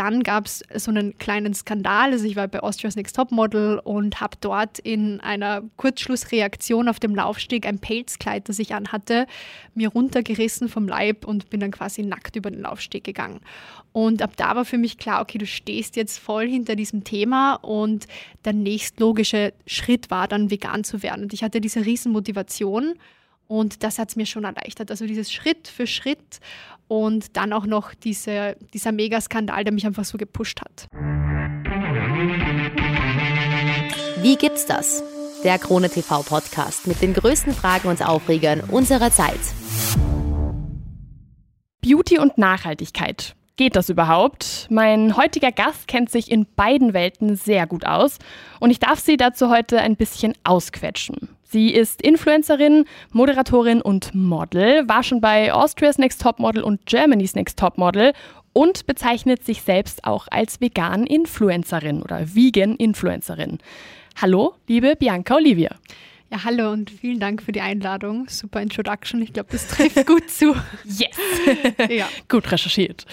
dann gab es so einen kleinen Skandal. Also ich war bei Austria's Next Top Model und habe dort in einer Kurzschlussreaktion auf dem Laufsteg ein Pelzkleid, das ich anhatte, mir runtergerissen vom Leib und bin dann quasi nackt über den Laufsteg gegangen. Und ab da war für mich klar, okay, du stehst jetzt voll hinter diesem Thema und der nächstlogische Schritt war dann vegan zu werden. Und ich hatte diese Riesenmotivation und das hat es mir schon erleichtert. Also dieses Schritt für Schritt und dann auch noch diese, dieser Megaskandal, der mich einfach so gepusht hat. Wie gibt's das? Der Krone TV Podcast mit den größten Fragen und Aufregern unserer Zeit. Beauty und Nachhaltigkeit. Geht das überhaupt? Mein heutiger Gast kennt sich in beiden Welten sehr gut aus und ich darf sie dazu heute ein bisschen ausquetschen. Sie ist Influencerin, Moderatorin und Model, war schon bei Austria's Next Top Model und Germany's Next Top Model und bezeichnet sich selbst auch als vegan Influencerin oder Vegan Influencerin. Hallo, liebe Bianca Olivia. Ja, hallo und vielen Dank für die Einladung. Super Introduction. Ich glaube, das trifft gut zu. Yes! ja. Gut recherchiert.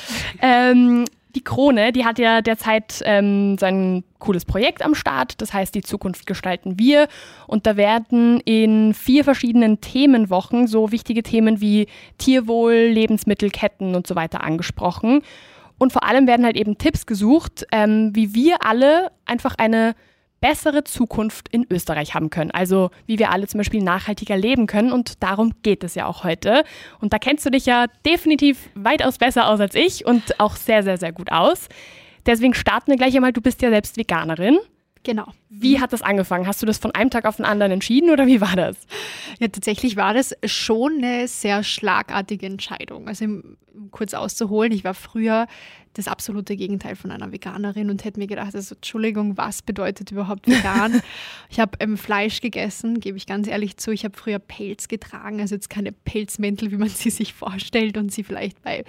Ähm, die Krone, die hat ja derzeit ähm, sein cooles Projekt am Start, das heißt die Zukunft gestalten wir. Und da werden in vier verschiedenen Themenwochen so wichtige Themen wie Tierwohl, Lebensmittelketten und so weiter angesprochen. Und vor allem werden halt eben Tipps gesucht, ähm, wie wir alle einfach eine bessere Zukunft in Österreich haben können. Also wie wir alle zum Beispiel nachhaltiger leben können. Und darum geht es ja auch heute. Und da kennst du dich ja definitiv weitaus besser aus als ich und auch sehr, sehr, sehr gut aus. Deswegen starten wir gleich einmal. Du bist ja selbst Veganerin. Genau. Wie hat das angefangen? Hast du das von einem Tag auf den anderen entschieden oder wie war das? Ja, tatsächlich war das schon eine sehr schlagartige Entscheidung. Also, um kurz auszuholen, ich war früher das absolute Gegenteil von einer Veganerin und hätte mir gedacht, also Entschuldigung, was bedeutet überhaupt vegan? ich habe ähm, Fleisch gegessen, gebe ich ganz ehrlich zu. Ich habe früher Pelz getragen, also jetzt keine Pelzmäntel, wie man sie sich vorstellt und sie vielleicht bei,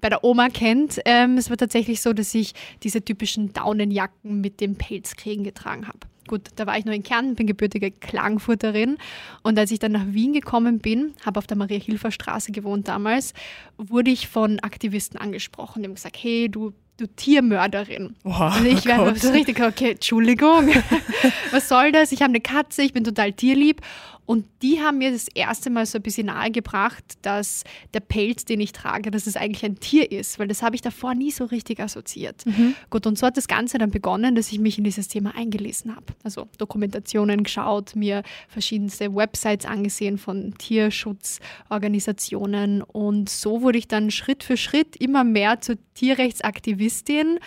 bei der Oma kennt. Ähm, es war tatsächlich so, dass ich diese typischen Daunenjacken mit dem Pelzkriegen getragen habe. Gut, da war ich noch in Kärnten, bin gebürtige Klagenfurterin. Und als ich dann nach Wien gekommen bin, habe auf der Maria-Hilfer-Straße gewohnt damals, wurde ich von Aktivisten angesprochen. Die haben gesagt, hey, du du Tiermörderin. Wow, also ich oh werde so richtig, okay, Entschuldigung, was soll das? Ich habe eine Katze, ich bin total tierlieb. Und die haben mir das erste Mal so ein bisschen nahegebracht, dass der Pelz, den ich trage, dass es eigentlich ein Tier ist, weil das habe ich davor nie so richtig assoziiert. Mhm. Gut, und so hat das Ganze dann begonnen, dass ich mich in dieses Thema eingelesen habe. Also Dokumentationen geschaut, mir verschiedenste Websites angesehen von Tierschutzorganisationen und so wurde ich dann Schritt für Schritt immer mehr zur Tierrechtsaktivistin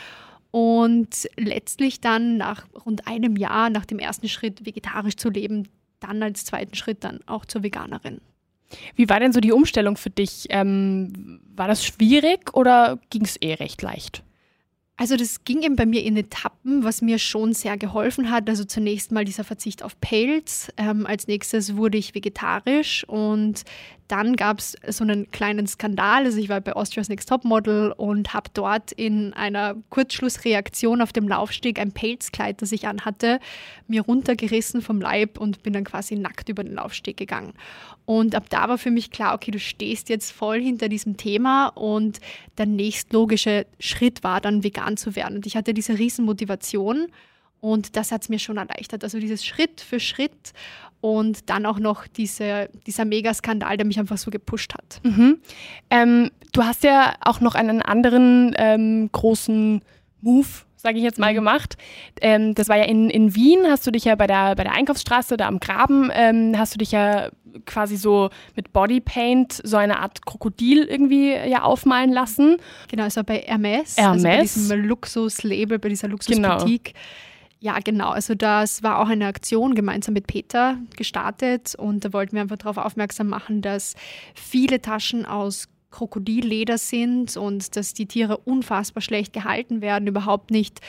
und letztlich dann nach rund einem Jahr nach dem ersten Schritt vegetarisch zu leben, dann als zweiten Schritt dann auch zur Veganerin. Wie war denn so die Umstellung für dich? Ähm, war das schwierig oder ging es eh recht leicht? Also das ging eben bei mir in Etappen, was mir schon sehr geholfen hat. Also zunächst mal dieser Verzicht auf Pelz. Ähm, als nächstes wurde ich vegetarisch und dann gab es so einen kleinen Skandal. Also ich war bei Austria's Next Top Model und habe dort in einer Kurzschlussreaktion auf dem Laufsteg ein Pelzkleid, das ich anhatte, mir runtergerissen vom Leib und bin dann quasi nackt über den Laufsteg gegangen. Und ab da war für mich klar, okay, du stehst jetzt voll hinter diesem Thema und der nächstlogische Schritt war dann vegan zu werden. Und ich hatte diese Riesenmotivation und das hat es mir schon erleichtert. Also dieses Schritt für Schritt und dann auch noch diese, dieser Megaskandal, der mich einfach so gepusht hat. Mhm. Ähm, du hast ja auch noch einen anderen ähm, großen Move sage ich jetzt mal, mhm. gemacht. Ähm, das war ja in, in Wien, hast du dich ja bei der, bei der Einkaufsstraße, da am Graben, ähm, hast du dich ja quasi so mit Bodypaint so eine Art Krokodil irgendwie ja aufmalen lassen. Genau, also bei Hermes, Hermes. Also bei diesem Luxuslabel, bei dieser Luxusboutique. Genau. Ja, genau. Also das war auch eine Aktion gemeinsam mit Peter gestartet und da wollten wir einfach darauf aufmerksam machen, dass viele Taschen aus Krokodilleder sind und dass die Tiere unfassbar schlecht gehalten werden, überhaupt nicht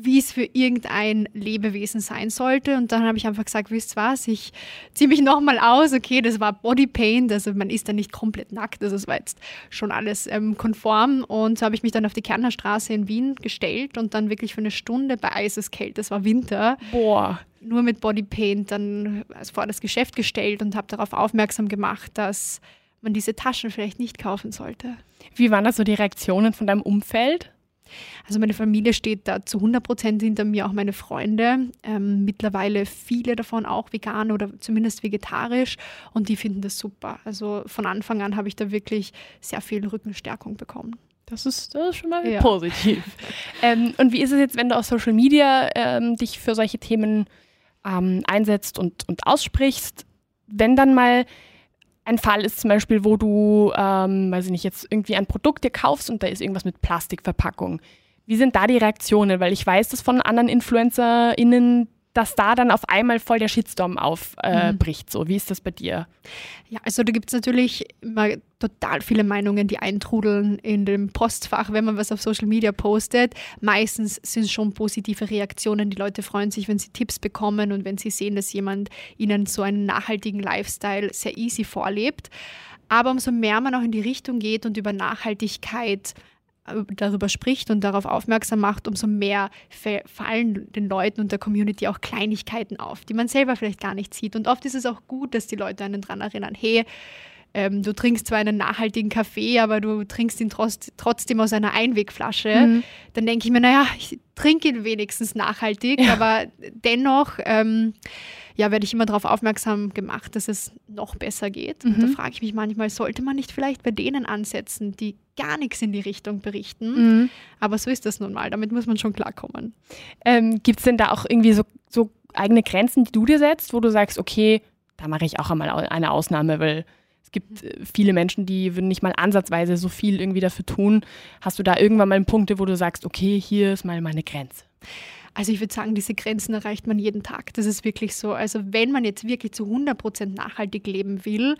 wie es für irgendein Lebewesen sein sollte. Und dann habe ich einfach gesagt, wisst was, ich ziehe mich nochmal aus. Okay, das war Bodypaint, also man ist da nicht komplett nackt, also es war jetzt schon alles ähm, konform. Und so habe ich mich dann auf die Kärntner Straße in Wien gestellt und dann wirklich für eine Stunde bei Eiseskälte, es war Winter, Boah. nur mit Bodypaint dann also vor das Geschäft gestellt und habe darauf aufmerksam gemacht, dass man diese Taschen vielleicht nicht kaufen sollte. Wie waren da so die Reaktionen von deinem Umfeld? Also meine Familie steht da zu 100 Prozent hinter mir, auch meine Freunde. Ähm, mittlerweile viele davon auch vegan oder zumindest vegetarisch und die finden das super. Also von Anfang an habe ich da wirklich sehr viel Rückenstärkung bekommen. Das ist, das ist schon mal ja. positiv. ähm, und wie ist es jetzt, wenn du auf Social Media ähm, dich für solche Themen ähm, einsetzt und, und aussprichst? Wenn dann mal ein Fall ist zum Beispiel, wo du, ähm, weiß ich nicht, jetzt irgendwie ein Produkt dir kaufst und da ist irgendwas mit Plastikverpackung. Wie sind da die Reaktionen? Weil ich weiß das von anderen InfluencerInnen, dass da dann auf einmal voll der Shitstorm aufbricht. Äh, mhm. So, wie ist das bei dir? Ja, also da gibt es natürlich immer total viele Meinungen, die eintrudeln in dem Postfach, wenn man was auf Social Media postet. Meistens sind es schon positive Reaktionen. Die Leute freuen sich, wenn sie Tipps bekommen und wenn sie sehen, dass jemand ihnen so einen nachhaltigen Lifestyle sehr easy vorlebt. Aber umso mehr man auch in die Richtung geht und über Nachhaltigkeit darüber spricht und darauf aufmerksam macht, umso mehr fallen den Leuten und der Community auch Kleinigkeiten auf, die man selber vielleicht gar nicht sieht. Und oft ist es auch gut, dass die Leute einen daran erinnern, hey, ähm, du trinkst zwar einen nachhaltigen Kaffee, aber du trinkst ihn trotz, trotzdem aus einer Einwegflasche. Mhm. Dann denke ich mir, naja, ich trinke ihn wenigstens nachhaltig, ja. aber dennoch ähm, ja, werde ich immer darauf aufmerksam gemacht, dass es noch besser geht. Mhm. Und da mhm. frage ich mich manchmal, sollte man nicht vielleicht bei denen ansetzen, die gar nichts in die Richtung berichten? Mhm. Aber so ist das nun mal, damit muss man schon klarkommen. Ähm, Gibt es denn da auch irgendwie so, so eigene Grenzen, die du dir setzt, wo du sagst, okay, da mache ich auch einmal eine Ausnahme, weil es gibt äh, viele Menschen, die würden nicht mal ansatzweise so viel irgendwie dafür tun. Hast du da irgendwann mal Punkte, wo du sagst, okay, hier ist mal meine Grenze? Also ich würde sagen, diese Grenzen erreicht man jeden Tag. Das ist wirklich so. Also wenn man jetzt wirklich zu 100 Prozent nachhaltig leben will,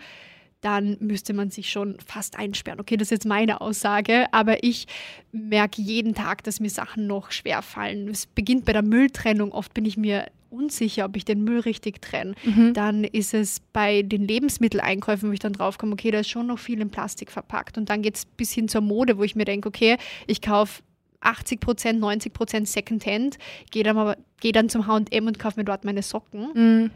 dann müsste man sich schon fast einsperren. Okay, das ist jetzt meine Aussage, aber ich merke jeden Tag, dass mir Sachen noch schwer fallen. Es beginnt bei der Mülltrennung. Oft bin ich mir unsicher, ob ich den Müll richtig trenne. Mhm. Dann ist es bei den Lebensmitteleinkäufen, wo ich dann draufkomme, okay, da ist schon noch viel in Plastik verpackt. Und dann geht es bis hin zur Mode, wo ich mir denke, okay, ich kaufe 80 Prozent, 90 Prozent Secondhand, gehe dann, geh dann zum HM und kaufe mir dort meine Socken. Mhm.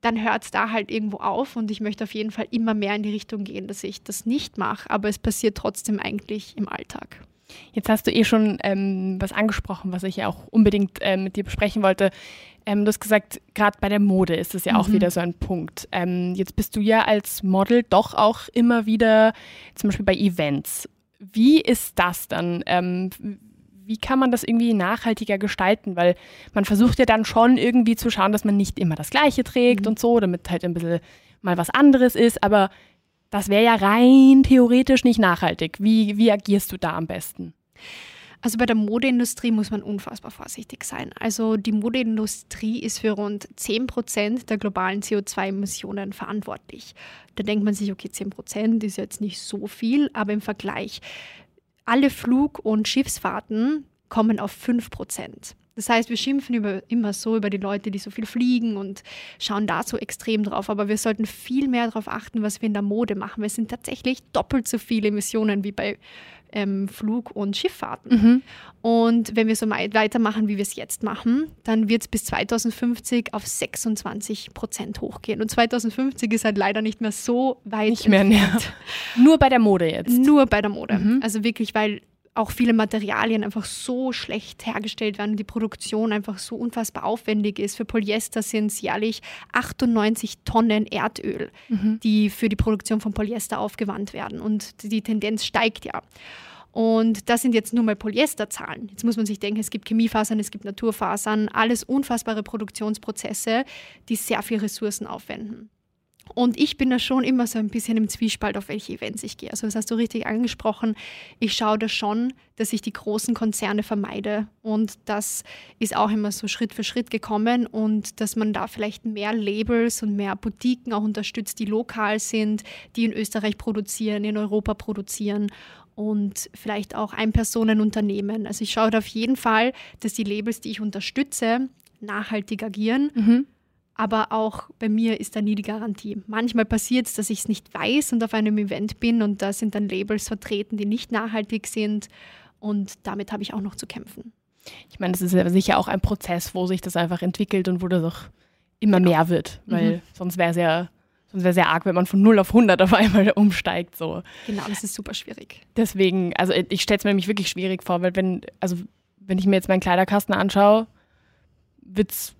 Dann hört es da halt irgendwo auf und ich möchte auf jeden Fall immer mehr in die Richtung gehen, dass ich das nicht mache, aber es passiert trotzdem eigentlich im Alltag. Jetzt hast du eh schon ähm, was angesprochen, was ich ja auch unbedingt ähm, mit dir besprechen wollte. Ähm, du hast gesagt, gerade bei der Mode ist das ja auch mhm. wieder so ein Punkt. Ähm, jetzt bist du ja als Model doch auch immer wieder zum Beispiel bei Events wie ist das dann? Ähm, wie kann man das irgendwie nachhaltiger gestalten? Weil man versucht ja dann schon irgendwie zu schauen, dass man nicht immer das Gleiche trägt mhm. und so, damit halt ein bisschen mal was anderes ist. Aber das wäre ja rein theoretisch nicht nachhaltig. Wie, wie agierst du da am besten? Also bei der Modeindustrie muss man unfassbar vorsichtig sein. Also die Modeindustrie ist für rund 10 Prozent der globalen CO2-Emissionen verantwortlich. Da denkt man sich, okay, 10 Prozent ist jetzt nicht so viel, aber im Vergleich, alle Flug- und Schiffsfahrten kommen auf 5 Prozent. Das heißt, wir schimpfen über, immer so über die Leute, die so viel fliegen und schauen da so extrem drauf. Aber wir sollten viel mehr darauf achten, was wir in der Mode machen. Es sind tatsächlich doppelt so viele Emissionen wie bei ähm, Flug- und Schifffahrten. Mhm. Und wenn wir so weitermachen, wie wir es jetzt machen, dann wird es bis 2050 auf 26 Prozent hochgehen. Und 2050 ist halt leider nicht mehr so weit nicht mehr näher. Nur bei der Mode jetzt. Nur bei der Mode. Mhm. Also wirklich, weil auch viele Materialien einfach so schlecht hergestellt werden und die Produktion einfach so unfassbar aufwendig ist. Für Polyester sind es jährlich 98 Tonnen Erdöl, mhm. die für die Produktion von Polyester aufgewandt werden. Und die Tendenz steigt ja. Und das sind jetzt nur mal Polyesterzahlen. Jetzt muss man sich denken, es gibt Chemiefasern, es gibt Naturfasern, alles unfassbare Produktionsprozesse, die sehr viel Ressourcen aufwenden. Und ich bin da schon immer so ein bisschen im Zwiespalt, auf welche Events ich gehe. Also das hast du richtig angesprochen. Ich schaue da schon, dass ich die großen Konzerne vermeide. Und das ist auch immer so Schritt für Schritt gekommen. Und dass man da vielleicht mehr Labels und mehr Boutiquen auch unterstützt, die lokal sind, die in Österreich produzieren, in Europa produzieren und vielleicht auch Ein-Personen-Unternehmen. Also ich schaue da auf jeden Fall, dass die Labels, die ich unterstütze, nachhaltig agieren. Mhm aber auch bei mir ist da nie die Garantie. Manchmal passiert es, dass ich es nicht weiß und auf einem Event bin und da sind dann Labels vertreten, die nicht nachhaltig sind und damit habe ich auch noch zu kämpfen. Ich meine, das ist ja sicher auch ein Prozess, wo sich das einfach entwickelt und wo das auch immer genau. mehr wird, weil mhm. sonst wäre es ja Sonst wäre sehr arg, wenn man von 0 auf 100 auf einmal umsteigt. So. Genau, das ist super schwierig. Deswegen, also ich stelle es mir nämlich wirklich schwierig vor, weil wenn, also wenn ich mir jetzt meinen Kleiderkasten anschaue, wird es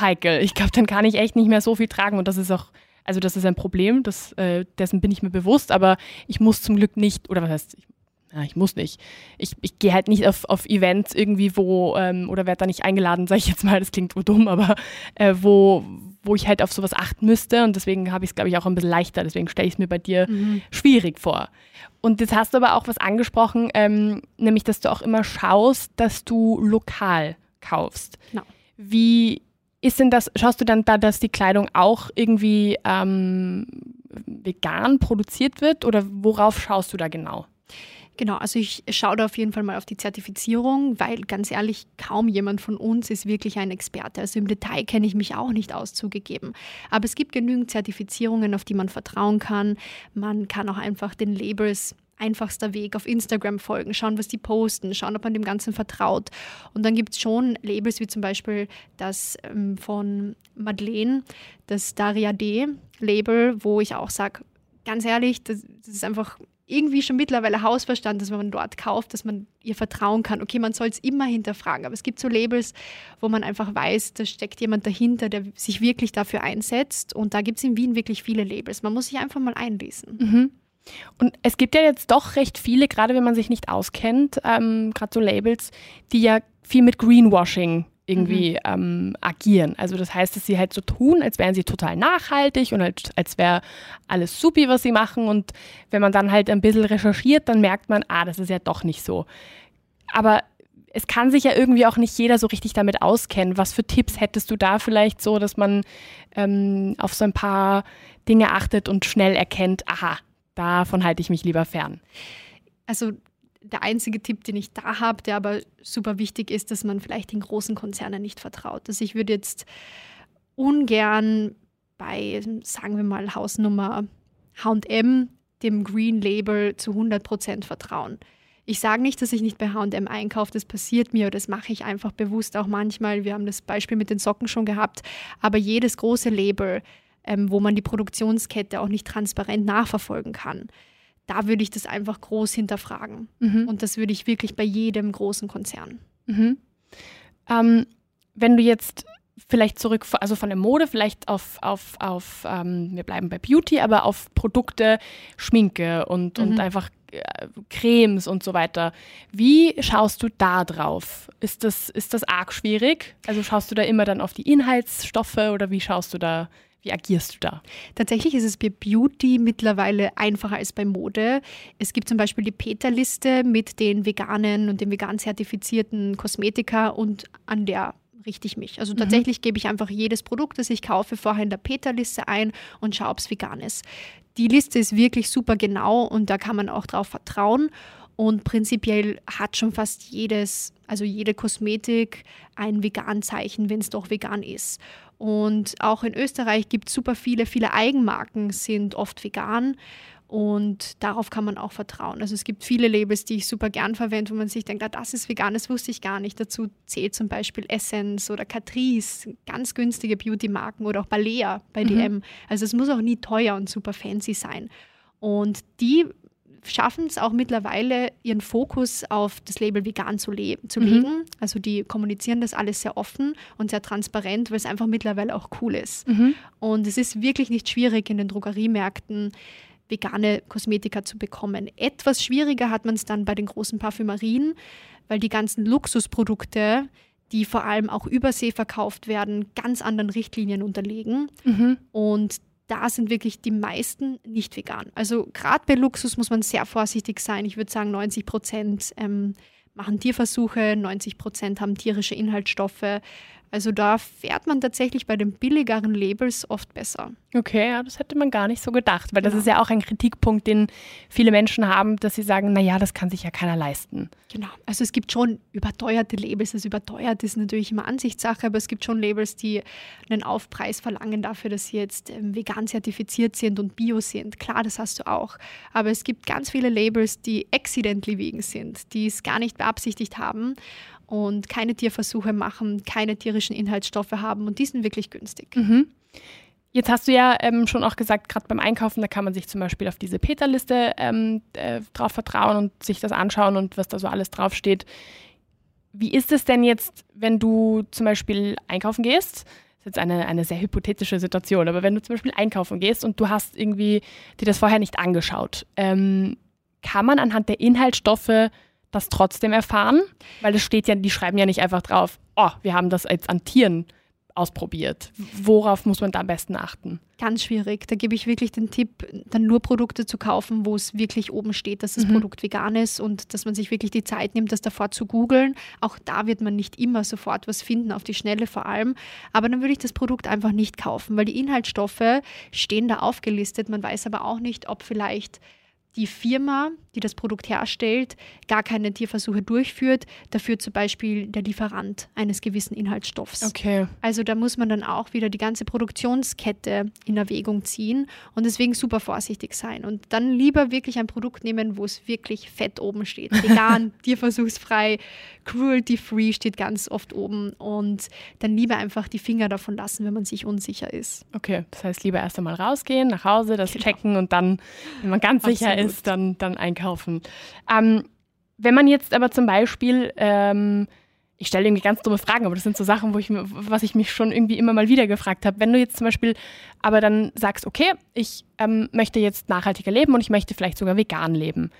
heikel. Ich glaube, dann kann ich echt nicht mehr so viel tragen und das ist auch, also das ist ein Problem, das, äh, dessen bin ich mir bewusst, aber ich muss zum Glück nicht, oder was heißt, ich, ja, ich muss nicht. Ich, ich gehe halt nicht auf, auf Events irgendwie, wo, ähm, oder werde da nicht eingeladen, sage ich jetzt mal, das klingt wohl dumm, aber äh, wo, wo ich halt auf sowas achten müsste und deswegen habe ich es, glaube ich, auch ein bisschen leichter. Deswegen stelle ich es mir bei dir mhm. schwierig vor. Und jetzt hast du aber auch was angesprochen, ähm, nämlich, dass du auch immer schaust, dass du lokal kaufst. Genau. Wie ist denn das, schaust du dann da, dass die Kleidung auch irgendwie ähm, vegan produziert wird oder worauf schaust du da genau? Genau, also ich schaue da auf jeden Fall mal auf die Zertifizierung, weil ganz ehrlich, kaum jemand von uns ist wirklich ein Experte. Also im Detail kenne ich mich auch nicht aus zugegeben. Aber es gibt genügend Zertifizierungen, auf die man vertrauen kann. Man kann auch einfach den Labels einfachster Weg auf Instagram folgen, schauen, was die posten, schauen, ob man dem Ganzen vertraut. Und dann gibt es schon Labels wie zum Beispiel das ähm, von Madeleine, das Daria D Label, wo ich auch sage, ganz ehrlich, das, das ist einfach irgendwie schon mittlerweile Hausverstand, dass wenn man dort kauft, dass man ihr vertrauen kann. Okay, man soll es immer hinterfragen, aber es gibt so Labels, wo man einfach weiß, da steckt jemand dahinter, der sich wirklich dafür einsetzt. Und da gibt es in Wien wirklich viele Labels. Man muss sich einfach mal einlesen. Mhm. Und es gibt ja jetzt doch recht viele, gerade wenn man sich nicht auskennt, ähm, gerade so Labels, die ja viel mit Greenwashing irgendwie mhm. ähm, agieren. Also das heißt, dass sie halt so tun, als wären sie total nachhaltig und als, als wäre alles supi, was sie machen. Und wenn man dann halt ein bisschen recherchiert, dann merkt man, ah, das ist ja doch nicht so. Aber es kann sich ja irgendwie auch nicht jeder so richtig damit auskennen. Was für Tipps hättest du da vielleicht so, dass man ähm, auf so ein paar Dinge achtet und schnell erkennt, aha, davon halte ich mich lieber fern? Also der einzige Tipp, den ich da habe, der aber super wichtig ist, dass man vielleicht den großen Konzernen nicht vertraut. Also ich würde jetzt ungern bei, sagen wir mal, Hausnummer HM dem Green Label zu 100 Prozent vertrauen. Ich sage nicht, dass ich nicht bei HM einkaufe, das passiert mir das mache ich einfach bewusst auch manchmal. Wir haben das Beispiel mit den Socken schon gehabt, aber jedes große Label, ähm, wo man die Produktionskette auch nicht transparent nachverfolgen kann, da würde ich das einfach groß hinterfragen. Mhm. Und das würde ich wirklich bei jedem großen Konzern. Mhm. Ähm, wenn du jetzt vielleicht zurück, also von der Mode, vielleicht auf, auf, auf ähm, wir bleiben bei Beauty, aber auf Produkte, Schminke und, mhm. und einfach äh, Cremes und so weiter. Wie schaust du da drauf? Ist das, ist das arg schwierig? Also schaust du da immer dann auf die Inhaltsstoffe oder wie schaust du da wie agierst du da? Tatsächlich ist es bei Beauty mittlerweile einfacher als bei Mode. Es gibt zum Beispiel die Peter-Liste mit den veganen und den vegan zertifizierten Kosmetika und an der richte ich mich. Also mhm. tatsächlich mhm. gebe ich einfach jedes Produkt, das ich kaufe, vorher in der Peter-Liste ein und schaue, ob es vegan ist. Die Liste ist wirklich super genau und da kann man auch drauf vertrauen. Und prinzipiell hat schon fast jedes, also jede Kosmetik ein Vegan-Zeichen, wenn es doch vegan ist. Und auch in Österreich gibt es super viele, viele Eigenmarken sind oft vegan. Und darauf kann man auch vertrauen. Also es gibt viele Labels, die ich super gern verwende, wo man sich denkt, ah, das ist vegan, das wusste ich gar nicht. Dazu zählt zum Beispiel Essence oder Catrice, ganz günstige Beauty-Marken oder auch Balea bei DM. Mhm. Also es muss auch nie teuer und super fancy sein. Und die schaffen es auch mittlerweile, ihren Fokus auf das Label vegan zu, le zu mhm. legen. Also die kommunizieren das alles sehr offen und sehr transparent, weil es einfach mittlerweile auch cool ist. Mhm. Und es ist wirklich nicht schwierig in den Drogeriemärkten vegane Kosmetika zu bekommen. Etwas schwieriger hat man es dann bei den großen Parfümerien, weil die ganzen Luxusprodukte, die vor allem auch übersee verkauft werden, ganz anderen Richtlinien unterliegen. Mhm. Und da sind wirklich die meisten nicht vegan. Also gerade bei Luxus muss man sehr vorsichtig sein. Ich würde sagen, 90 Prozent ähm, machen Tierversuche, 90 Prozent haben tierische Inhaltsstoffe. Also da fährt man tatsächlich bei den billigeren Labels oft besser. Okay, ja, das hätte man gar nicht so gedacht, weil genau. das ist ja auch ein Kritikpunkt, den viele Menschen haben, dass sie sagen, naja, das kann sich ja keiner leisten. Genau, also es gibt schon überteuerte Labels. Das überteuert ist natürlich immer Ansichtssache, aber es gibt schon Labels, die einen Aufpreis verlangen dafür, dass sie jetzt ähm, vegan zertifiziert sind und bio sind. Klar, das hast du auch. Aber es gibt ganz viele Labels, die accidentally vegan sind, die es gar nicht beabsichtigt haben und keine Tierversuche machen, keine tierischen Inhaltsstoffe haben und die sind wirklich günstig. Mhm. Jetzt hast du ja ähm, schon auch gesagt, gerade beim Einkaufen, da kann man sich zum Beispiel auf diese Peter-Liste ähm, äh, drauf vertrauen und sich das anschauen und was da so alles draufsteht. Wie ist es denn jetzt, wenn du zum Beispiel einkaufen gehst? Das ist jetzt eine, eine sehr hypothetische Situation, aber wenn du zum Beispiel einkaufen gehst und du hast irgendwie dir das vorher nicht angeschaut, ähm, kann man anhand der Inhaltsstoffe das trotzdem erfahren? Weil es steht ja, die schreiben ja nicht einfach drauf, oh, wir haben das jetzt an Tieren ausprobiert. Worauf muss man da am besten achten? Ganz schwierig. Da gebe ich wirklich den Tipp, dann nur Produkte zu kaufen, wo es wirklich oben steht, dass das mhm. Produkt vegan ist und dass man sich wirklich die Zeit nimmt, das davor zu googeln. Auch da wird man nicht immer sofort was finden, auf die Schnelle vor allem. Aber dann würde ich das Produkt einfach nicht kaufen, weil die Inhaltsstoffe stehen da aufgelistet. Man weiß aber auch nicht, ob vielleicht die Firma, die das Produkt herstellt, gar keine Tierversuche durchführt, dafür zum Beispiel der Lieferant eines gewissen Inhaltsstoffs. Okay. Also da muss man dann auch wieder die ganze Produktionskette in Erwägung ziehen und deswegen super vorsichtig sein und dann lieber wirklich ein Produkt nehmen, wo es wirklich fett oben steht. Vegan, tierversuchsfrei, cruelty-free steht ganz oft oben und dann lieber einfach die Finger davon lassen, wenn man sich unsicher ist. Okay, das heißt lieber erst einmal rausgehen, nach Hause, das genau. checken und dann, wenn man ganz Absolut. sicher ist, dann, dann einkaufen. Ähm, wenn man jetzt aber zum Beispiel, ähm, ich stelle irgendwie ganz dumme Fragen, aber das sind so Sachen, wo ich, was ich mich schon irgendwie immer mal wieder gefragt habe. Wenn du jetzt zum Beispiel aber dann sagst, okay, ich ähm, möchte jetzt nachhaltiger leben und ich möchte vielleicht sogar vegan leben.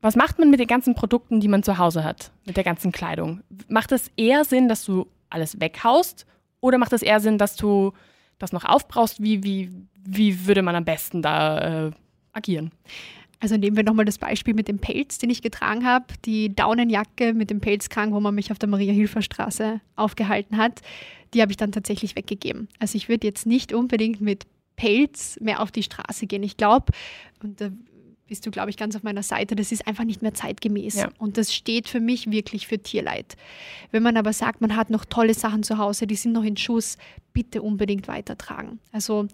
Was macht man mit den ganzen Produkten, die man zu Hause hat, mit der ganzen Kleidung? Macht es eher Sinn, dass du alles weghaust oder macht es eher Sinn, dass du das noch aufbrauchst? Wie, wie, wie würde man am besten da äh, agieren? Also nehmen wir nochmal das Beispiel mit dem Pelz, den ich getragen habe, die Daunenjacke mit dem Pelzkrang, wo man mich auf der Maria-Hilfer-Straße aufgehalten hat, die habe ich dann tatsächlich weggegeben. Also ich würde jetzt nicht unbedingt mit Pelz mehr auf die Straße gehen. Ich glaube, und da bist du, glaube ich, ganz auf meiner Seite, das ist einfach nicht mehr zeitgemäß. Ja. Und das steht für mich wirklich für Tierleid. Wenn man aber sagt, man hat noch tolle Sachen zu Hause, die sind noch in Schuss, bitte unbedingt weitertragen. Also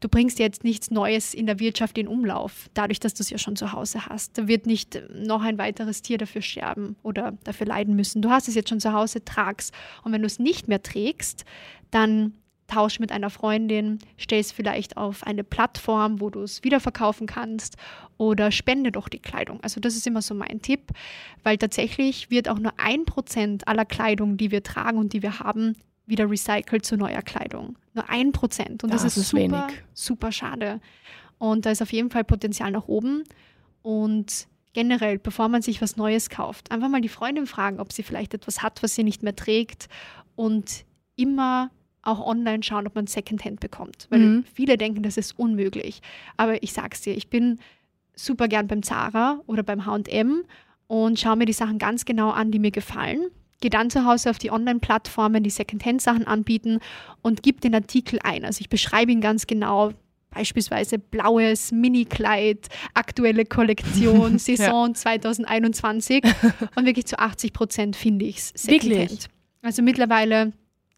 du bringst jetzt nichts Neues in der Wirtschaft in Umlauf, dadurch, dass du es ja schon zu Hause hast. Da wird nicht noch ein weiteres Tier dafür sterben oder dafür leiden müssen. Du hast es jetzt schon zu Hause, tragst. Und wenn du es nicht mehr trägst, dann tausch mit einer Freundin, stell es vielleicht auf eine Plattform, wo du es wiederverkaufen kannst oder spende doch die Kleidung. Also das ist immer so mein Tipp, weil tatsächlich wird auch nur ein Prozent aller Kleidung, die wir tragen und die wir haben, wieder recycelt zu neuer Kleidung. Nur ein Prozent. Und das, das ist, ist super, wenig. super schade. Und da ist auf jeden Fall Potenzial nach oben. Und generell, bevor man sich was Neues kauft, einfach mal die Freundin fragen, ob sie vielleicht etwas hat, was sie nicht mehr trägt. Und immer auch online schauen, ob man Secondhand bekommt. Weil mhm. viele denken, das ist unmöglich. Aber ich sag's dir, ich bin super gern beim Zara oder beim HM und schaue mir die Sachen ganz genau an, die mir gefallen gehe dann zu Hause auf die Online-Plattformen, die Secondhand-Sachen anbieten und gebe den Artikel ein. Also ich beschreibe ihn ganz genau, beispielsweise blaues Mini-Kleid, aktuelle Kollektion, Saison ja. 2021 und wirklich zu 80 Prozent finde ich es Secondhand. Also mittlerweile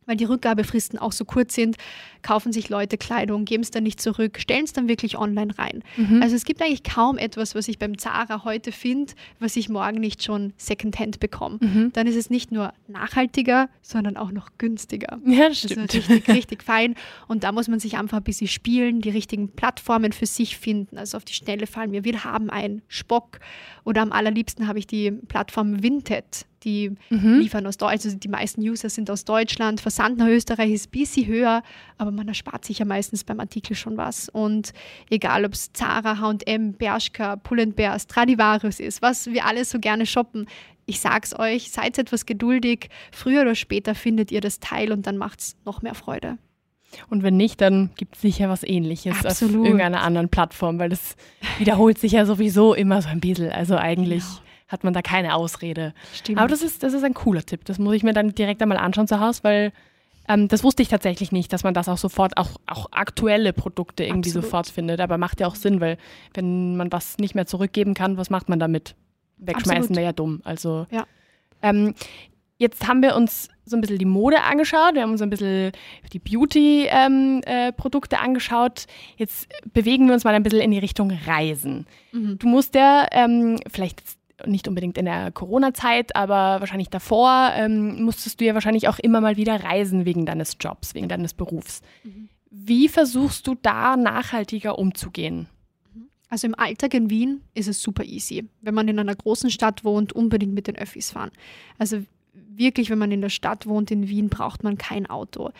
weil die Rückgabefristen auch so kurz sind, kaufen sich Leute Kleidung, geben es dann nicht zurück, stellen es dann wirklich online rein. Mhm. Also es gibt eigentlich kaum etwas, was ich beim Zara heute finde, was ich morgen nicht schon Secondhand bekomme. Mhm. Dann ist es nicht nur nachhaltiger, sondern auch noch günstiger. Ja, das stimmt. Das ist richtig, richtig fein. Und da muss man sich einfach ein bisschen spielen, die richtigen Plattformen für sich finden. Also auf die Schnelle fallen mir, wir haben einen Spock oder am allerliebsten habe ich die Plattform Vinted die mhm. liefern aus Deutschland, also die meisten User sind aus Deutschland. Versand nach Österreich ist ein bisschen höher, aber man erspart sich ja meistens beim Artikel schon was. Und egal, ob es Zara, H&M, Bershka, Pull&Bear, Stradivarius ist, was wir alle so gerne shoppen, ich sag's euch, seid etwas geduldig. Früher oder später findet ihr das Teil und dann macht's noch mehr Freude. Und wenn nicht, dann gibt es sicher was ähnliches Absolut. auf irgendeiner anderen Plattform, weil das wiederholt sich ja sowieso immer so ein bisschen. Also eigentlich genau hat man da keine Ausrede. Stimmt. Aber das ist, das ist ein cooler Tipp. Das muss ich mir dann direkt einmal anschauen zu Hause, weil ähm, das wusste ich tatsächlich nicht, dass man das auch sofort, auch, auch aktuelle Produkte irgendwie Absolut. sofort findet. Aber macht ja auch Sinn, weil wenn man was nicht mehr zurückgeben kann, was macht man damit? Wegschmeißen wäre ja dumm. Also ja. Ähm, jetzt haben wir uns so ein bisschen die Mode angeschaut, wir haben uns ein bisschen die Beauty-Produkte ähm, äh, angeschaut. Jetzt bewegen wir uns mal ein bisschen in die Richtung Reisen. Mhm. Du musst ja ähm, vielleicht nicht unbedingt in der Corona-Zeit, aber wahrscheinlich davor, ähm, musstest du ja wahrscheinlich auch immer mal wieder reisen wegen deines Jobs, wegen deines Berufs. Mhm. Wie versuchst du da nachhaltiger umzugehen? Also im Alltag in Wien ist es super easy. Wenn man in einer großen Stadt wohnt, unbedingt mit den Öffis fahren. Also wirklich, wenn man in der Stadt wohnt in Wien, braucht man kein Auto.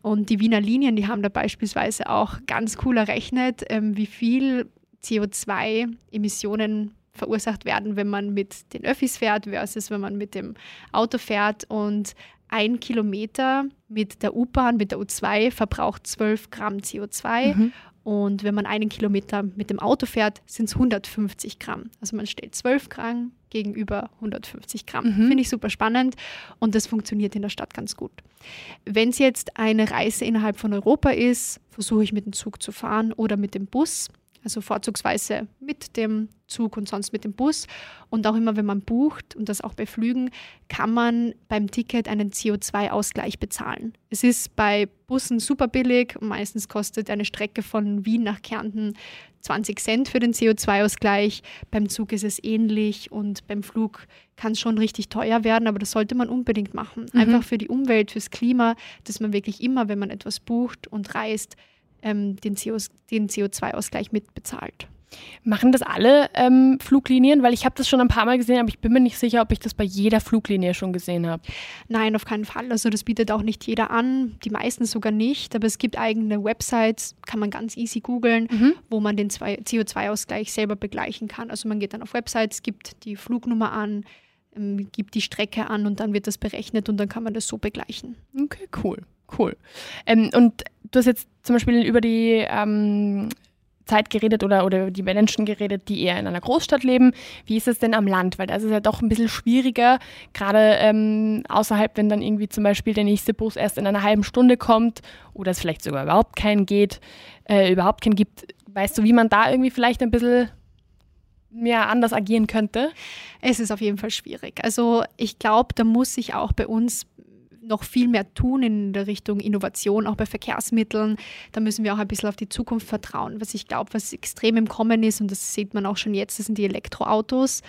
Und die Wiener Linien, die haben da beispielsweise auch ganz cool errechnet, ähm, wie viel CO2-Emissionen verursacht werden, wenn man mit den Öffis fährt versus wenn man mit dem Auto fährt. Und ein Kilometer mit der U-Bahn, mit der U2 verbraucht 12 Gramm CO2 mhm. Und wenn man einen Kilometer mit dem Auto fährt, sind es 150 Gramm. Also man stellt 12 Gramm gegenüber 150 Gramm. Mhm. Finde ich super spannend und das funktioniert in der Stadt ganz gut. Wenn es jetzt eine Reise innerhalb von Europa ist, versuche ich mit dem Zug zu fahren oder mit dem Bus also vorzugsweise mit dem Zug und sonst mit dem Bus. Und auch immer, wenn man bucht und das auch bei Flügen, kann man beim Ticket einen CO2-Ausgleich bezahlen. Es ist bei Bussen super billig. Meistens kostet eine Strecke von Wien nach Kärnten 20 Cent für den CO2-Ausgleich. Beim Zug ist es ähnlich und beim Flug kann es schon richtig teuer werden, aber das sollte man unbedingt machen. Mhm. Einfach für die Umwelt, fürs Klima, dass man wirklich immer, wenn man etwas bucht und reist, ähm, den, CO, den CO2-Ausgleich mitbezahlt. Machen das alle ähm, Fluglinien? Weil ich habe das schon ein paar Mal gesehen, aber ich bin mir nicht sicher, ob ich das bei jeder Fluglinie schon gesehen habe. Nein, auf keinen Fall. Also das bietet auch nicht jeder an, die meisten sogar nicht. Aber es gibt eigene Websites, kann man ganz easy googeln, mhm. wo man den CO2-Ausgleich selber begleichen kann. Also man geht dann auf Websites, gibt die Flugnummer an, ähm, gibt die Strecke an und dann wird das berechnet und dann kann man das so begleichen. Okay, cool. Cool. Ähm, und du hast jetzt zum Beispiel über die ähm, Zeit geredet oder, oder über die Menschen geredet, die eher in einer Großstadt leben. Wie ist es denn am Land? Weil das ist ja doch ein bisschen schwieriger, gerade ähm, außerhalb, wenn dann irgendwie zum Beispiel der nächste Bus erst in einer halben Stunde kommt oder es vielleicht sogar überhaupt keinen geht, äh, überhaupt keinen gibt. Weißt du, wie man da irgendwie vielleicht ein bisschen mehr anders agieren könnte? Es ist auf jeden Fall schwierig. Also ich glaube, da muss sich auch bei uns noch viel mehr tun in der Richtung Innovation, auch bei Verkehrsmitteln. Da müssen wir auch ein bisschen auf die Zukunft vertrauen. Was ich glaube, was extrem im Kommen ist, und das sieht man auch schon jetzt, das sind die Elektroautos.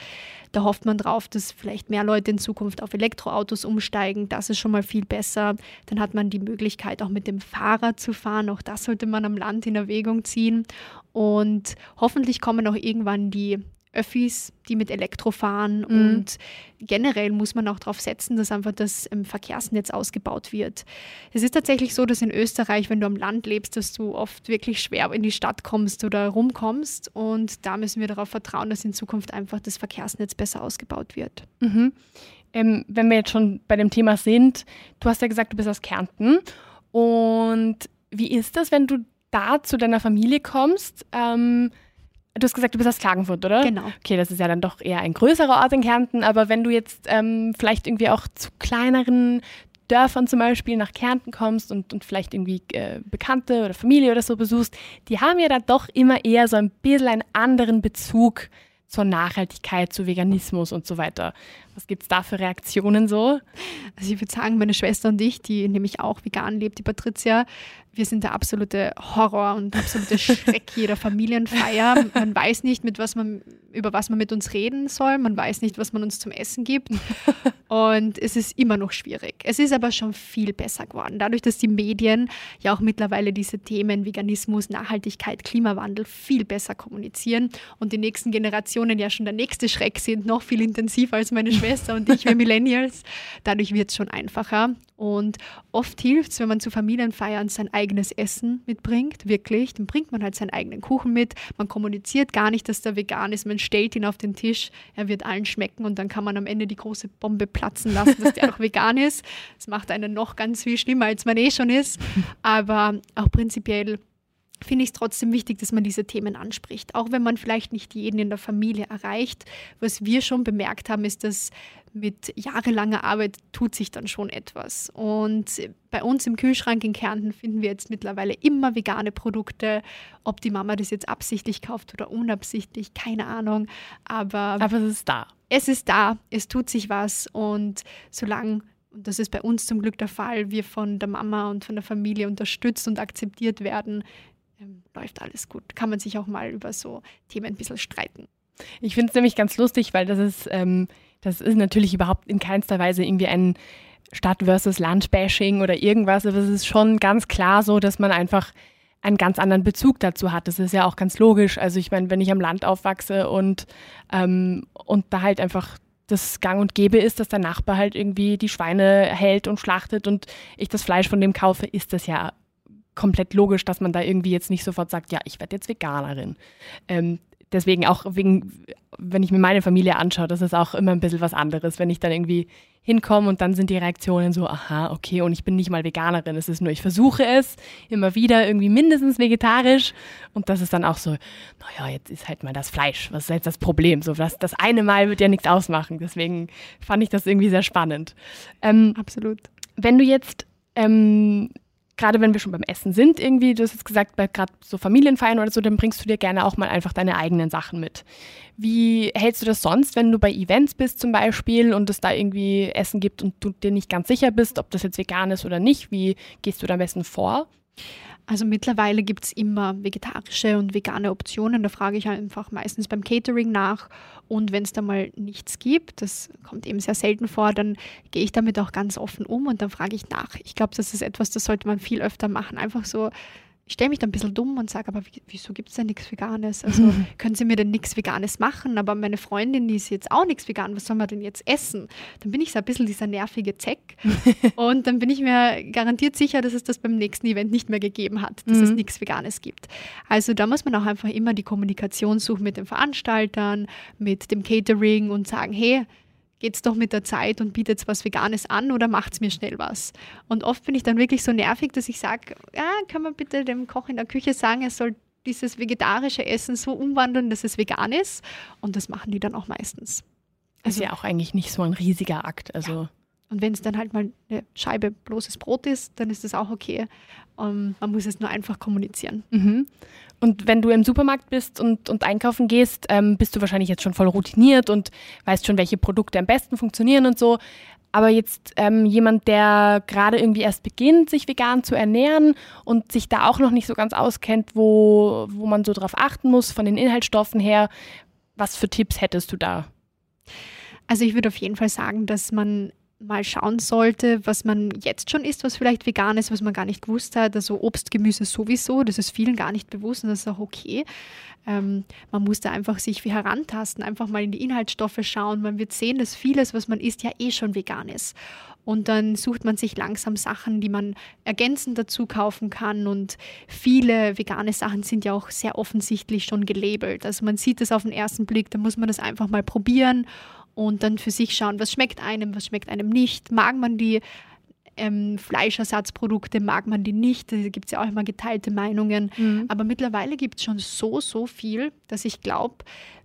Da hofft man drauf, dass vielleicht mehr Leute in Zukunft auf Elektroautos umsteigen. Das ist schon mal viel besser. Dann hat man die Möglichkeit, auch mit dem Fahrrad zu fahren. Auch das sollte man am Land in Erwägung ziehen. Und hoffentlich kommen auch irgendwann die Öffis, die mit Elektro fahren. Mhm. Und generell muss man auch darauf setzen, dass einfach das ähm, Verkehrsnetz ausgebaut wird. Es ist tatsächlich so, dass in Österreich, wenn du am Land lebst, dass du oft wirklich schwer in die Stadt kommst oder rumkommst. Und da müssen wir darauf vertrauen, dass in Zukunft einfach das Verkehrsnetz besser ausgebaut wird. Mhm. Ähm, wenn wir jetzt schon bei dem Thema sind, du hast ja gesagt, du bist aus Kärnten. Und wie ist das, wenn du da zu deiner Familie kommst? Ähm, Du hast gesagt, du bist aus Klagenfurt, oder? Genau. Okay, das ist ja dann doch eher ein größerer Ort in Kärnten, aber wenn du jetzt ähm, vielleicht irgendwie auch zu kleineren Dörfern zum Beispiel nach Kärnten kommst und, und vielleicht irgendwie äh, Bekannte oder Familie oder so besuchst, die haben ja dann doch immer eher so ein bisschen einen anderen Bezug zur Nachhaltigkeit, zu Veganismus und so weiter. Was gibt es da für Reaktionen so? Also ich würde sagen, meine Schwester und ich, die nämlich auch vegan lebt, die Patricia, wir sind der absolute Horror und absolute Schreck jeder Familienfeier. Man weiß nicht, mit was man, über was man mit uns reden soll. Man weiß nicht, was man uns zum Essen gibt. Und es ist immer noch schwierig. Es ist aber schon viel besser geworden. Dadurch, dass die Medien ja auch mittlerweile diese Themen Veganismus, Nachhaltigkeit, Klimawandel viel besser kommunizieren und die nächsten Generationen ja schon der nächste Schreck sind, noch viel intensiver als meine Schwester und ich, wir Millennials. Dadurch wird es schon einfacher. Und oft hilft es, wenn man zu Familienfeiern sein eigenes Essen mitbringt, wirklich. Dann bringt man halt seinen eigenen Kuchen mit. Man kommuniziert gar nicht, dass der vegan ist. Man stellt ihn auf den Tisch. Er wird allen schmecken und dann kann man am Ende die große Bombe platzen lassen, dass der auch vegan ist. Das macht einen noch ganz viel schlimmer, als man eh schon ist. Aber auch prinzipiell finde ich es trotzdem wichtig, dass man diese Themen anspricht. Auch wenn man vielleicht nicht jeden in der Familie erreicht. Was wir schon bemerkt haben, ist, dass mit jahrelanger Arbeit tut sich dann schon etwas. Und bei uns im Kühlschrank in Kärnten finden wir jetzt mittlerweile immer vegane Produkte. Ob die Mama das jetzt absichtlich kauft oder unabsichtlich, keine Ahnung. Aber, Aber es ist da. Es ist da, es tut sich was. Und solange und das ist bei uns zum Glück der Fall, wir von der Mama und von der Familie unterstützt und akzeptiert werden, läuft alles gut. Kann man sich auch mal über so Themen ein bisschen streiten. Ich finde es nämlich ganz lustig, weil das ist, ähm, das ist natürlich überhaupt in keinster Weise irgendwie ein Stadt versus Land-Bashing oder irgendwas, aber es ist schon ganz klar so, dass man einfach einen ganz anderen Bezug dazu hat. Das ist ja auch ganz logisch. Also ich meine, wenn ich am Land aufwachse und, ähm, und da halt einfach das Gang und Gäbe ist, dass der Nachbar halt irgendwie die Schweine hält und schlachtet und ich das Fleisch von dem kaufe, ist das ja komplett logisch, dass man da irgendwie jetzt nicht sofort sagt, ja, ich werde jetzt Veganerin. Ähm, deswegen auch wegen, wenn ich mir meine Familie anschaue, das ist auch immer ein bisschen was anderes, wenn ich dann irgendwie hinkomme und dann sind die Reaktionen so, aha, okay, und ich bin nicht mal Veganerin, es ist nur, ich versuche es immer wieder irgendwie mindestens vegetarisch und das ist dann auch so, naja, jetzt ist halt mal das Fleisch, was ist jetzt das Problem? So, das, das eine Mal wird ja nichts ausmachen, deswegen fand ich das irgendwie sehr spannend. Ähm, Absolut. Wenn du jetzt ähm, gerade wenn wir schon beim Essen sind, irgendwie, du hast jetzt gesagt, bei gerade so Familienfeiern oder so, dann bringst du dir gerne auch mal einfach deine eigenen Sachen mit. Wie hältst du das sonst, wenn du bei Events bist zum Beispiel und es da irgendwie Essen gibt und du dir nicht ganz sicher bist, ob das jetzt vegan ist oder nicht? Wie gehst du da am besten vor? Also mittlerweile gibt es immer vegetarische und vegane Optionen. Da frage ich einfach meistens beim Catering nach. Und wenn es da mal nichts gibt, das kommt eben sehr selten vor, dann gehe ich damit auch ganz offen um und dann frage ich nach. Ich glaube, das ist etwas, das sollte man viel öfter machen. Einfach so ich stelle mich dann ein bisschen dumm und sage, aber wieso gibt es denn nichts Veganes? Also können Sie mir denn nichts Veganes machen? Aber meine Freundin, die ist jetzt auch nichts vegan, was soll man denn jetzt essen? Dann bin ich so ein bisschen dieser nervige Zeck. und dann bin ich mir garantiert sicher, dass es das beim nächsten Event nicht mehr gegeben hat, dass mhm. es nichts Veganes gibt. Also da muss man auch einfach immer die Kommunikation suchen mit den Veranstaltern, mit dem Catering und sagen, hey, geht's doch mit der Zeit und bietet was Veganes an oder macht's mir schnell was? Und oft bin ich dann wirklich so nervig, dass ich sage, ja, kann man bitte dem Koch in der Küche sagen, er soll dieses vegetarische Essen so umwandeln, dass es vegan ist. Und das machen die dann auch meistens. Also, ist ja auch eigentlich nicht so ein riesiger Akt. Also. Ja. Und wenn es dann halt mal eine Scheibe bloßes Brot ist, dann ist das auch okay. Um, ähm, man muss es nur einfach kommunizieren. Mhm. Und wenn du im Supermarkt bist und, und einkaufen gehst, ähm, bist du wahrscheinlich jetzt schon voll routiniert und weißt schon, welche Produkte am besten funktionieren und so. Aber jetzt ähm, jemand, der gerade irgendwie erst beginnt, sich vegan zu ernähren und sich da auch noch nicht so ganz auskennt, wo, wo man so drauf achten muss von den Inhaltsstoffen her, was für Tipps hättest du da? Also ich würde auf jeden Fall sagen, dass man mal schauen sollte, was man jetzt schon isst, was vielleicht vegan ist, was man gar nicht gewusst hat. Also Obst, Gemüse sowieso, das ist vielen gar nicht bewusst und das ist auch okay. Ähm, man muss da einfach sich wie herantasten, einfach mal in die Inhaltsstoffe schauen. Man wird sehen, dass vieles, was man isst, ja eh schon vegan ist. Und dann sucht man sich langsam Sachen, die man ergänzend dazu kaufen kann. Und viele vegane Sachen sind ja auch sehr offensichtlich schon gelabelt. Also man sieht das auf den ersten Blick, da muss man das einfach mal probieren und dann für sich schauen, was schmeckt einem, was schmeckt einem nicht. Mag man die ähm, Fleischersatzprodukte, mag man die nicht? Da gibt es ja auch immer geteilte Meinungen. Mhm. Aber mittlerweile gibt es schon so, so viel, dass ich glaube,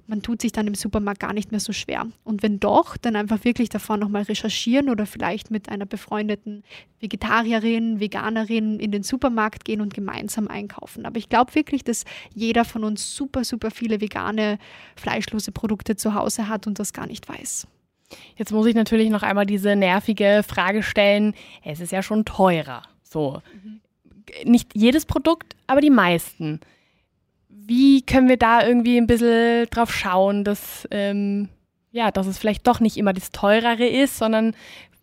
man tut sich dann im Supermarkt gar nicht mehr so schwer. Und wenn doch, dann einfach wirklich davor nochmal recherchieren oder vielleicht mit einer befreundeten Vegetarierin, Veganerin in den Supermarkt gehen und gemeinsam einkaufen. Aber ich glaube wirklich, dass jeder von uns super, super viele vegane, fleischlose Produkte zu Hause hat und das gar nicht weiß. Jetzt muss ich natürlich noch einmal diese nervige Frage stellen. Es ist ja schon teurer. So. Mhm. Nicht jedes Produkt, aber die meisten wie können wir da irgendwie ein bisschen drauf schauen, dass, ähm, ja, dass es vielleicht doch nicht immer das Teurere ist, sondern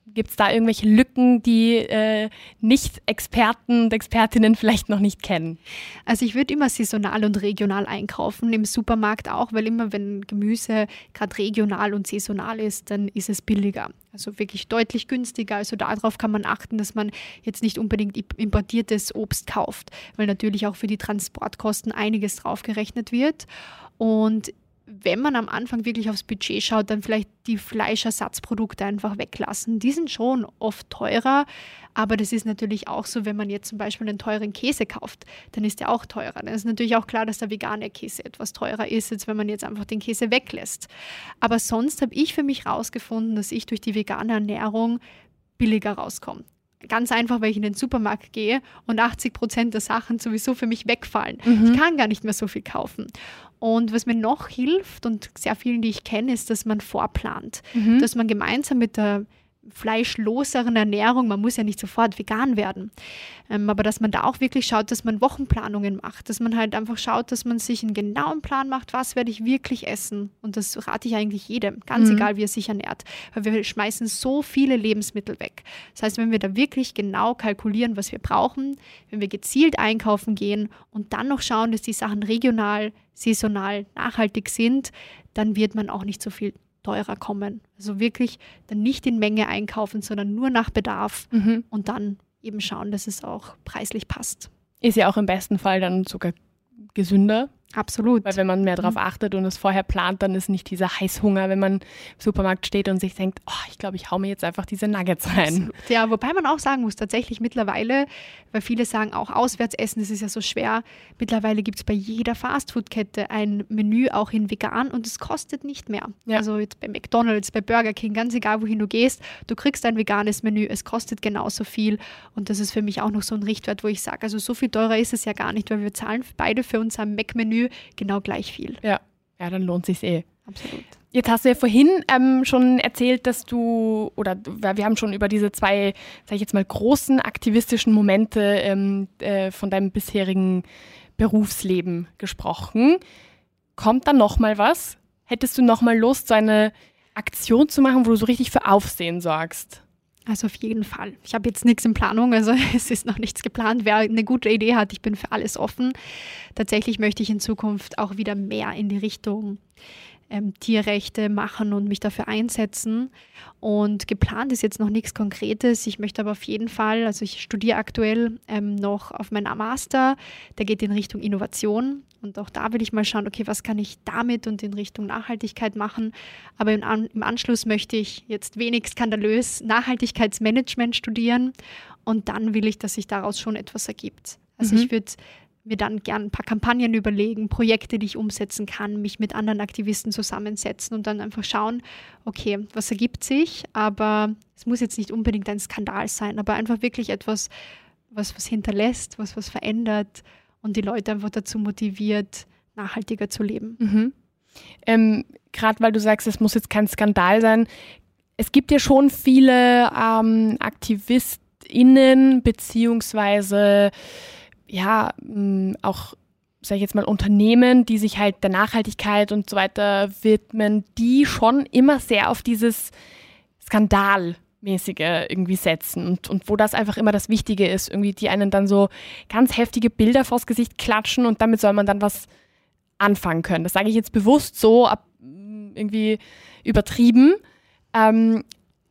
Gibt es da irgendwelche Lücken, die äh, Nicht-Experten und Expertinnen vielleicht noch nicht kennen? Also ich würde immer saisonal und regional einkaufen, im Supermarkt auch, weil immer wenn Gemüse gerade regional und saisonal ist, dann ist es billiger. Also wirklich deutlich günstiger. Also darauf kann man achten, dass man jetzt nicht unbedingt importiertes Obst kauft, weil natürlich auch für die Transportkosten einiges draufgerechnet wird. Und wenn man am Anfang wirklich aufs Budget schaut, dann vielleicht die Fleischersatzprodukte einfach weglassen. Die sind schon oft teurer, aber das ist natürlich auch so, wenn man jetzt zum Beispiel einen teuren Käse kauft, dann ist der auch teurer. Dann ist natürlich auch klar, dass der vegane Käse etwas teurer ist, als wenn man jetzt einfach den Käse weglässt. Aber sonst habe ich für mich herausgefunden, dass ich durch die vegane Ernährung billiger rauskomme. Ganz einfach, weil ich in den Supermarkt gehe und 80 Prozent der Sachen sowieso für mich wegfallen. Mhm. Ich kann gar nicht mehr so viel kaufen. Und was mir noch hilft und sehr vielen, die ich kenne, ist, dass man vorplant, mhm. dass man gemeinsam mit der fleischloseren Ernährung. Man muss ja nicht sofort vegan werden. Ähm, aber dass man da auch wirklich schaut, dass man Wochenplanungen macht, dass man halt einfach schaut, dass man sich einen genauen Plan macht, was werde ich wirklich essen. Und das rate ich eigentlich jedem, ganz mhm. egal, wie er sich ernährt. Weil wir schmeißen so viele Lebensmittel weg. Das heißt, wenn wir da wirklich genau kalkulieren, was wir brauchen, wenn wir gezielt einkaufen gehen und dann noch schauen, dass die Sachen regional, saisonal, nachhaltig sind, dann wird man auch nicht so viel teurer kommen. Also wirklich dann nicht in Menge einkaufen, sondern nur nach Bedarf mhm. und dann eben schauen, dass es auch preislich passt. Ist ja auch im besten Fall dann sogar gesünder. Absolut. Weil wenn man mehr darauf mhm. achtet und es vorher plant, dann ist nicht dieser Heißhunger, wenn man im Supermarkt steht und sich denkt, oh, ich glaube, ich hau mir jetzt einfach diese Nuggets rein. Absolut. Ja, wobei man auch sagen muss, tatsächlich mittlerweile, weil viele sagen auch auswärts essen, das ist ja so schwer, mittlerweile gibt es bei jeder Fastfood-Kette ein Menü auch in vegan und es kostet nicht mehr. Ja. Also jetzt bei McDonalds, bei Burger King, ganz egal wohin du gehst, du kriegst ein veganes Menü, es kostet genauso viel und das ist für mich auch noch so ein Richtwert, wo ich sage, also so viel teurer ist es ja gar nicht, weil wir zahlen beide für unser Mac-Menü genau gleich viel. Ja, ja dann lohnt sich eh. Absolut. Jetzt hast du ja vorhin ähm, schon erzählt, dass du, oder wir haben schon über diese zwei, sag ich jetzt mal, großen aktivistischen Momente ähm, äh, von deinem bisherigen Berufsleben gesprochen. Kommt da noch mal was? Hättest du noch mal Lust, so eine Aktion zu machen, wo du so richtig für Aufsehen sorgst? Also auf jeden Fall. Ich habe jetzt nichts in Planung, also es ist noch nichts geplant. Wer eine gute Idee hat, ich bin für alles offen. Tatsächlich möchte ich in Zukunft auch wieder mehr in die Richtung ähm, Tierrechte machen und mich dafür einsetzen. Und geplant ist jetzt noch nichts Konkretes. Ich möchte aber auf jeden Fall, also ich studiere aktuell ähm, noch auf meinen Master, der geht in Richtung Innovation. Und auch da will ich mal schauen, okay, was kann ich damit und in Richtung Nachhaltigkeit machen. Aber im, An im Anschluss möchte ich jetzt wenig skandalös Nachhaltigkeitsmanagement studieren. Und dann will ich, dass sich daraus schon etwas ergibt. Also mhm. ich würde mir dann gern ein paar Kampagnen überlegen, Projekte, die ich umsetzen kann, mich mit anderen Aktivisten zusammensetzen und dann einfach schauen, okay, was ergibt sich, aber es muss jetzt nicht unbedingt ein Skandal sein, aber einfach wirklich etwas, was was hinterlässt, was was verändert und die Leute einfach dazu motiviert, nachhaltiger zu leben. Mhm. Ähm, Gerade weil du sagst, es muss jetzt kein Skandal sein, es gibt ja schon viele ähm, AktivistInnen beziehungsweise ja, mm, auch, sage ich jetzt mal, Unternehmen, die sich halt der Nachhaltigkeit und so weiter widmen, die schon immer sehr auf dieses Skandalmäßige irgendwie setzen und, und wo das einfach immer das Wichtige ist, irgendwie die einen dann so ganz heftige Bilder vors Gesicht klatschen und damit soll man dann was anfangen können. Das sage ich jetzt bewusst so ab, mm, irgendwie übertrieben. Ähm,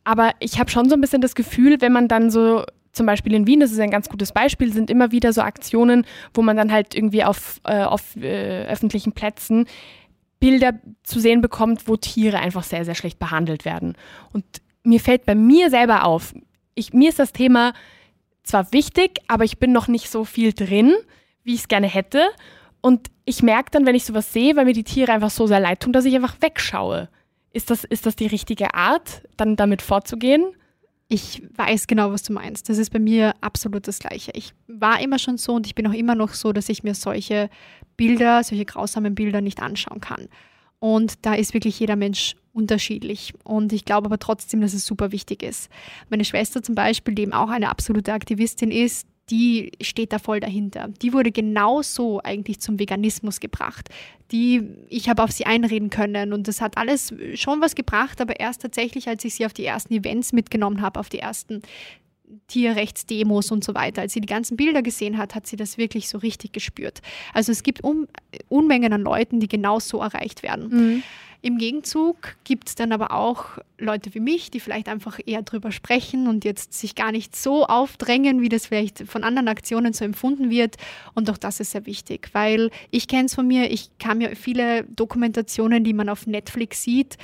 aber ich habe schon so ein bisschen das Gefühl, wenn man dann so zum Beispiel in Wien, das ist ein ganz gutes Beispiel, sind immer wieder so Aktionen, wo man dann halt irgendwie auf, äh, auf äh, öffentlichen Plätzen Bilder zu sehen bekommt, wo Tiere einfach sehr, sehr schlecht behandelt werden. Und mir fällt bei mir selber auf, ich, mir ist das Thema zwar wichtig, aber ich bin noch nicht so viel drin, wie ich es gerne hätte. Und ich merke dann, wenn ich sowas sehe, weil mir die Tiere einfach so sehr leid tun, dass ich einfach wegschaue. Ist das, ist das die richtige Art, dann damit vorzugehen? Ich weiß genau, was du meinst. Das ist bei mir absolut das Gleiche. Ich war immer schon so und ich bin auch immer noch so, dass ich mir solche Bilder, solche grausamen Bilder nicht anschauen kann. Und da ist wirklich jeder Mensch unterschiedlich. Und ich glaube aber trotzdem, dass es super wichtig ist. Meine Schwester zum Beispiel, die eben auch eine absolute Aktivistin ist, die steht da voll dahinter. Die wurde genauso eigentlich zum Veganismus gebracht. Die, ich habe auf sie einreden können und das hat alles schon was gebracht, aber erst tatsächlich, als ich sie auf die ersten Events mitgenommen habe, auf die ersten Tierrechtsdemos und so weiter. Als sie die ganzen Bilder gesehen hat, hat sie das wirklich so richtig gespürt. Also es gibt um, Unmengen an Leuten, die genauso erreicht werden. Mhm. Im Gegenzug gibt es dann aber auch Leute wie mich, die vielleicht einfach eher drüber sprechen und jetzt sich gar nicht so aufdrängen, wie das vielleicht von anderen Aktionen so empfunden wird. Und auch das ist sehr wichtig, weil ich kenne es von mir, ich kann mir viele Dokumentationen, die man auf Netflix sieht,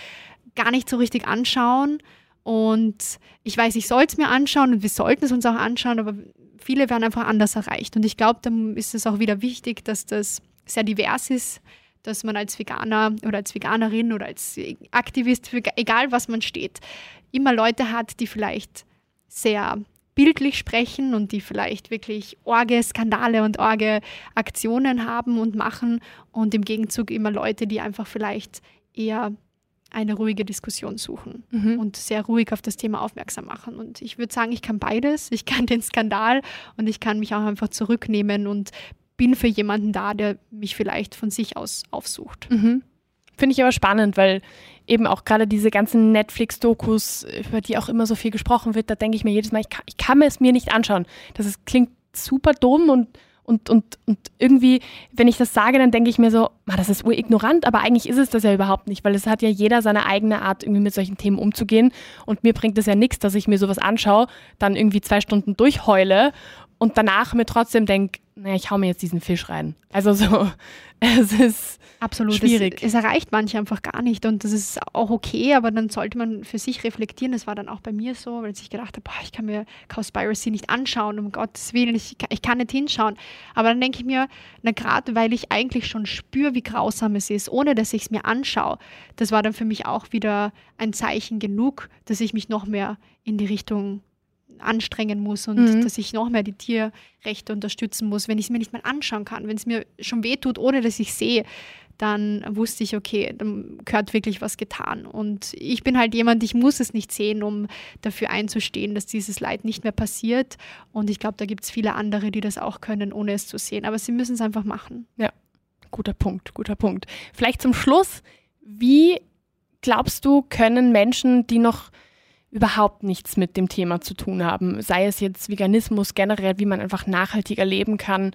gar nicht so richtig anschauen. Und ich weiß, ich soll es mir anschauen und wir sollten es uns auch anschauen, aber viele werden einfach anders erreicht. Und ich glaube, dann ist es auch wieder wichtig, dass das sehr divers ist dass man als Veganer oder als Veganerin oder als Aktivist, egal was man steht, immer Leute hat, die vielleicht sehr bildlich sprechen und die vielleicht wirklich Orge-Skandale und Orge-Aktionen haben und machen und im Gegenzug immer Leute, die einfach vielleicht eher eine ruhige Diskussion suchen mhm. und sehr ruhig auf das Thema aufmerksam machen. Und ich würde sagen, ich kann beides. Ich kann den Skandal und ich kann mich auch einfach zurücknehmen und bin für jemanden da, der mich vielleicht von sich aus aufsucht. Mhm. Finde ich aber spannend, weil eben auch gerade diese ganzen Netflix-Dokus, über die auch immer so viel gesprochen wird, da denke ich mir jedes Mal, ich kann, ich kann es mir nicht anschauen. Das ist, klingt super dumm und und, und, und irgendwie, wenn ich das sage, dann denke ich mir so, das ist ignorant, aber eigentlich ist es das ja überhaupt nicht, weil es hat ja jeder seine eigene Art, irgendwie mit solchen Themen umzugehen. Und mir bringt es ja nichts, dass ich mir sowas anschaue, dann irgendwie zwei Stunden durchheule und danach mir trotzdem denke, naja, ich hau mir jetzt diesen Fisch rein. Also so, es ist Absolut. schwierig. Es, es, erreicht manche einfach gar nicht und das ist auch okay, aber dann sollte man für sich reflektieren. Das war dann auch bei mir so, weil ich gedacht habe, boah, ich kann mir Cowspiracy nicht anschauen, um Gottes Willen, ich, ich kann nicht hinschauen. Aber dann denke ich mir, na gerade weil ich eigentlich schon spüre, wie grausam es ist, ohne dass ich es mir anschaue, das war dann für mich auch wieder ein Zeichen genug, dass ich mich noch mehr in die Richtung anstrengen muss und mhm. dass ich noch mehr die Tierrechte unterstützen muss, wenn ich es mir nicht mal anschauen kann, wenn es mir schon wehtut, ohne dass ich sehe, dann wusste ich, okay, dann gehört wirklich was getan. Und ich bin halt jemand, ich muss es nicht sehen, um dafür einzustehen, dass dieses Leid nicht mehr passiert. Und ich glaube, da gibt es viele andere, die das auch können, ohne es zu sehen. Aber sie müssen es einfach machen. Ja, guter Punkt, guter Punkt. Vielleicht zum Schluss, wie glaubst du, können Menschen, die noch überhaupt nichts mit dem Thema zu tun haben, sei es jetzt Veganismus generell, wie man einfach nachhaltiger leben kann.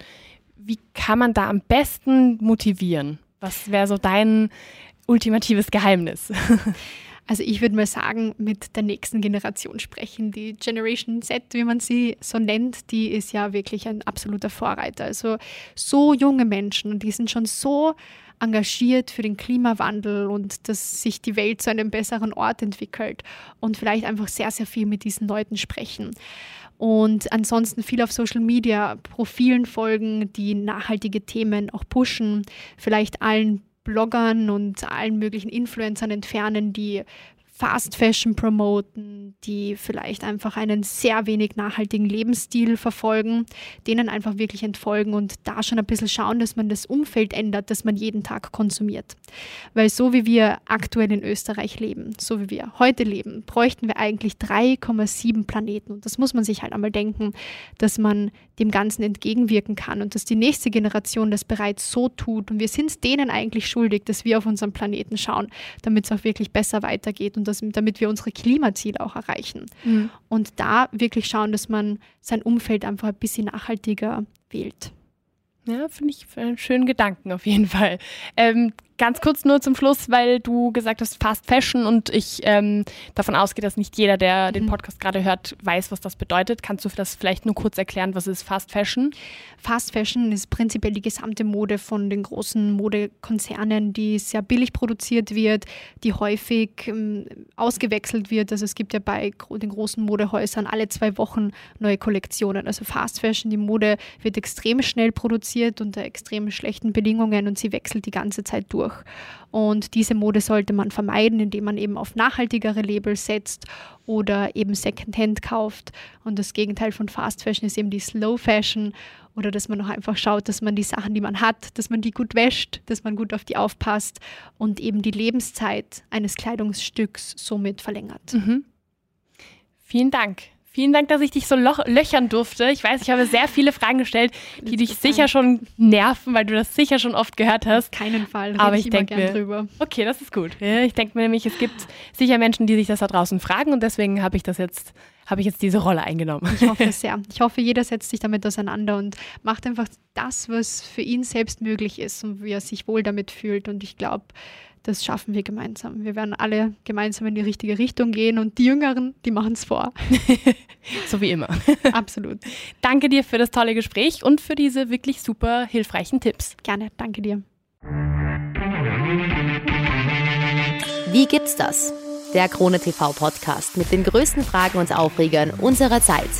Wie kann man da am besten motivieren? Was wäre so dein ultimatives Geheimnis? Also ich würde mal sagen, mit der nächsten Generation sprechen. Die Generation Z, wie man sie so nennt, die ist ja wirklich ein absoluter Vorreiter. Also so junge Menschen die sind schon so engagiert für den Klimawandel und dass sich die Welt zu einem besseren Ort entwickelt und vielleicht einfach sehr, sehr viel mit diesen Leuten sprechen. Und ansonsten viel auf Social Media Profilen folgen, die nachhaltige Themen auch pushen, vielleicht allen Bloggern und allen möglichen Influencern entfernen, die Fast Fashion promoten, die vielleicht einfach einen sehr wenig nachhaltigen Lebensstil verfolgen, denen einfach wirklich entfolgen und da schon ein bisschen schauen, dass man das Umfeld ändert, das man jeden Tag konsumiert. Weil so wie wir aktuell in Österreich leben, so wie wir heute leben, bräuchten wir eigentlich 3,7 Planeten. Und das muss man sich halt einmal denken, dass man dem Ganzen entgegenwirken kann und dass die nächste Generation das bereits so tut. Und wir sind es denen eigentlich schuldig, dass wir auf unseren Planeten schauen, damit es auch wirklich besser weitergeht. Und das, damit wir unsere Klimaziele auch erreichen. Mhm. Und da wirklich schauen, dass man sein Umfeld einfach ein bisschen nachhaltiger wählt. Ja, finde ich einen schönen Gedanken auf jeden Fall. Ähm, Ganz kurz nur zum Schluss, weil du gesagt hast Fast Fashion und ich ähm, davon ausgehe, dass nicht jeder, der den mhm. Podcast gerade hört, weiß, was das bedeutet. Kannst du das vielleicht nur kurz erklären, was ist Fast Fashion? Fast Fashion ist prinzipiell die gesamte Mode von den großen Modekonzernen, die sehr billig produziert wird, die häufig ähm, ausgewechselt wird. Also es gibt ja bei den großen Modehäusern alle zwei Wochen neue Kollektionen. Also Fast Fashion, die Mode wird extrem schnell produziert unter extrem schlechten Bedingungen und sie wechselt die ganze Zeit durch durch. Und diese Mode sollte man vermeiden, indem man eben auf nachhaltigere Label setzt oder eben Secondhand kauft. Und das Gegenteil von Fast Fashion ist eben die Slow Fashion oder dass man auch einfach schaut, dass man die Sachen, die man hat, dass man die gut wäscht, dass man gut auf die aufpasst und eben die Lebenszeit eines Kleidungsstücks somit verlängert. Mhm. Vielen Dank. Vielen Dank, dass ich dich so löchern durfte. Ich weiß, ich habe sehr viele Fragen gestellt, die dich sicher schon nerven, weil du das sicher schon oft gehört hast. Keinen Fall. Aber ich, ich denke mir, drüber. okay, das ist gut. Ich denke mir nämlich, es gibt sicher Menschen, die sich das da draußen fragen und deswegen habe ich das jetzt habe ich jetzt diese Rolle eingenommen. Ich hoffe sehr. Ich hoffe, jeder setzt sich damit auseinander und macht einfach das, was für ihn selbst möglich ist und wie er sich wohl damit fühlt. Und ich glaube, das schaffen wir gemeinsam. Wir werden alle gemeinsam in die richtige Richtung gehen und die Jüngeren, die machen es vor. so wie immer. Absolut. Danke dir für das tolle Gespräch und für diese wirklich super hilfreichen Tipps. Gerne, danke dir. Wie gibt's das? Der Krone TV Podcast mit den größten Fragen und Aufregern unserer Zeit.